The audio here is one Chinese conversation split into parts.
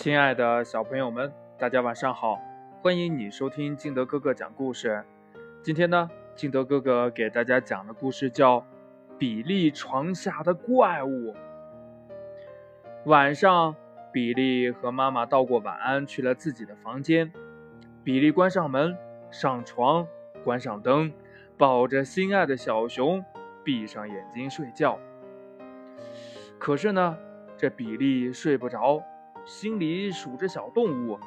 亲爱的小朋友们，大家晚上好！欢迎你收听金德哥哥讲故事。今天呢，金德哥哥给大家讲的故事叫《比利床下的怪物》。晚上，比利和妈妈道过晚安，去了自己的房间。比利关上门，上床，关上灯，抱着心爱的小熊，闭上眼睛睡觉。可是呢，这比利睡不着。心里数着小动物，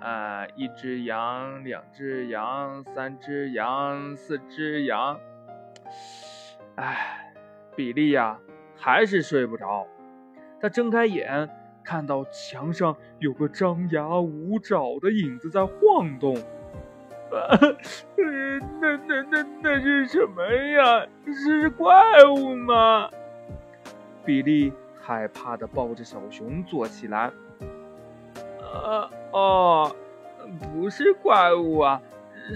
啊，一只羊，两只羊，三只羊，四只羊。哎，比利呀，还是睡不着。他睁开眼，看到墙上有个张牙舞爪的影子在晃动。啊，那那那那是什么呀？是怪物吗？比利害怕的抱着小熊坐起来。呃哦，不是怪物啊，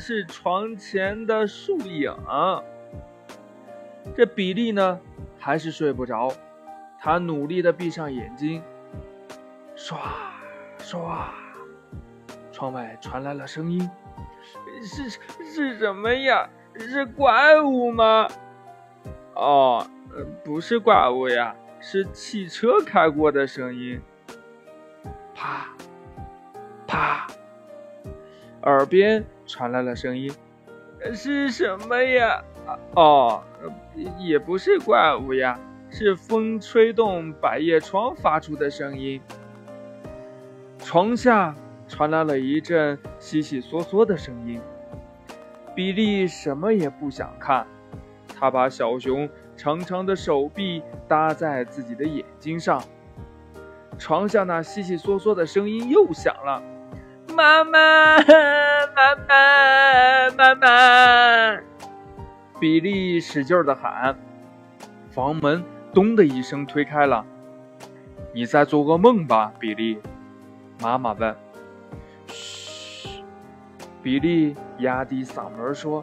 是床前的树影。这比利呢，还是睡不着，他努力的闭上眼睛。唰唰，窗外传来了声音，是是什么呀？是怪物吗？哦，不是怪物呀，是汽车开过的声音。啪。啪！耳边传来了声音，是什么呀？哦，也不是怪物呀，是风吹动百叶窗发出的声音。床下传来了一阵悉悉嗦嗦的声音。比利什么也不想看，他把小熊长长的手臂搭在自己的眼睛上。床下那悉悉嗦嗦的声音又响了。妈妈，妈妈，妈妈！比利使劲的喊。房门咚的一声推开了。你在做噩梦吧，比利？妈妈问。嘘，比利压低嗓门说：“，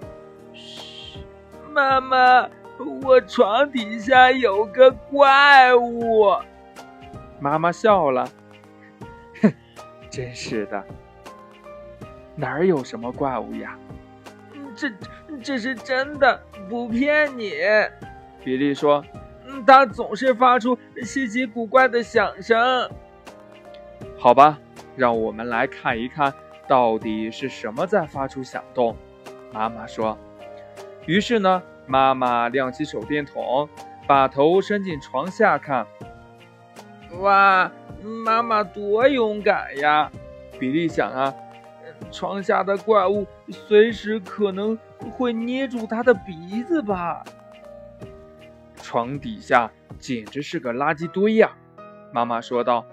妈妈，我床底下有个怪物。”妈妈笑了。哼，真是的。哪儿有什么怪物呀？这这是真的，不骗你。比利说：“它总是发出稀奇古怪的响声。”好吧，让我们来看一看到底是什么在发出响动。妈妈说。于是呢，妈妈亮起手电筒，把头伸进床下看。哇，妈妈多勇敢呀！比利想啊。床下的怪物随时可能会捏住他的鼻子吧？床底下简直是个垃圾堆呀！妈妈说道：“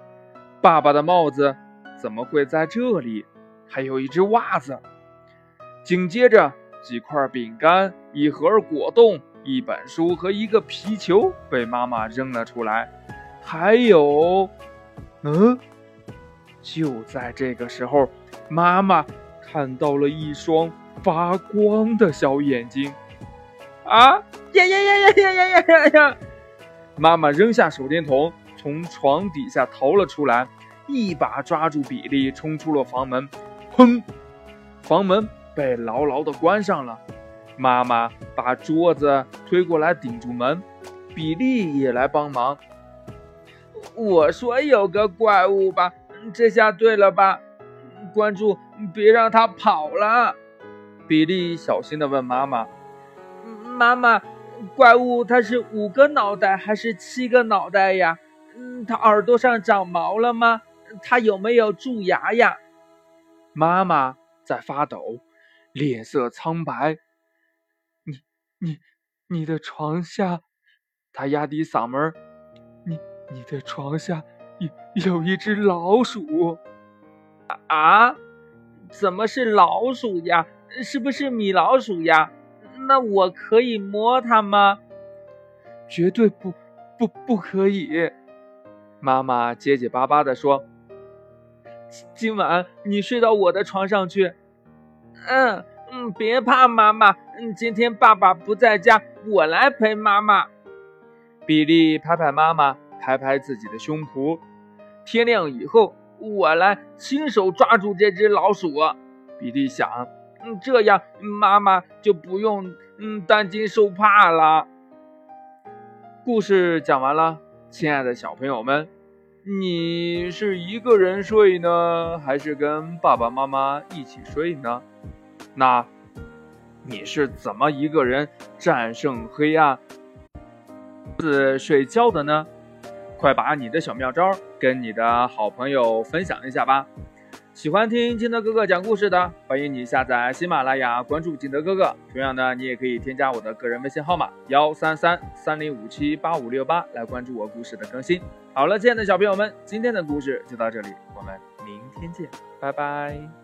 爸爸的帽子怎么会在这里？还有一只袜子。”紧接着，几块饼干、一盒果冻、一本书和一个皮球被妈妈扔了出来。还有，嗯，就在这个时候。妈妈看到了一双发光的小眼睛，啊呀呀呀呀呀呀呀呀！妈妈扔下手电筒，从床底下逃了出来，一把抓住比利，冲出了房门。砰！房门被牢牢的关上了。妈妈把桌子推过来顶住门，比利也来帮忙。我说有个怪物吧，这下对了吧？关注，别让他跑了。比利小心地问妈妈：“妈妈，怪物它是五个脑袋还是七个脑袋呀？它耳朵上长毛了吗？它有没有蛀牙呀？”妈妈在发抖，脸色苍白。你、你、你的床下，他压低嗓门：“你、你的床下有有一只老鼠。”啊，怎么是老鼠呀？是不是米老鼠呀？那我可以摸它吗？绝对不，不，不可以！妈妈结结巴巴地说：“今晚你睡到我的床上去。”嗯嗯，别怕，妈妈。嗯，今天爸爸不在家，我来陪妈妈。比利拍拍妈妈，拍拍自己的胸脯。天亮以后。我来亲手抓住这只老鼠。比利想，嗯，这样妈妈就不用嗯担惊受怕了。故事讲完了，亲爱的小朋友们，你是一个人睡呢，还是跟爸爸妈妈一起睡呢？那你是怎么一个人战胜黑暗、自睡觉的呢？快把你的小妙招跟你的好朋友分享一下吧！喜欢听金德哥哥讲故事的，欢迎你下载喜马拉雅，关注金德哥哥。同样呢，你也可以添加我的个人微信号码幺三三三零五七八五六八来关注我故事的更新。好了，亲爱的小朋友们，今天的故事就到这里，我们明天见，拜拜。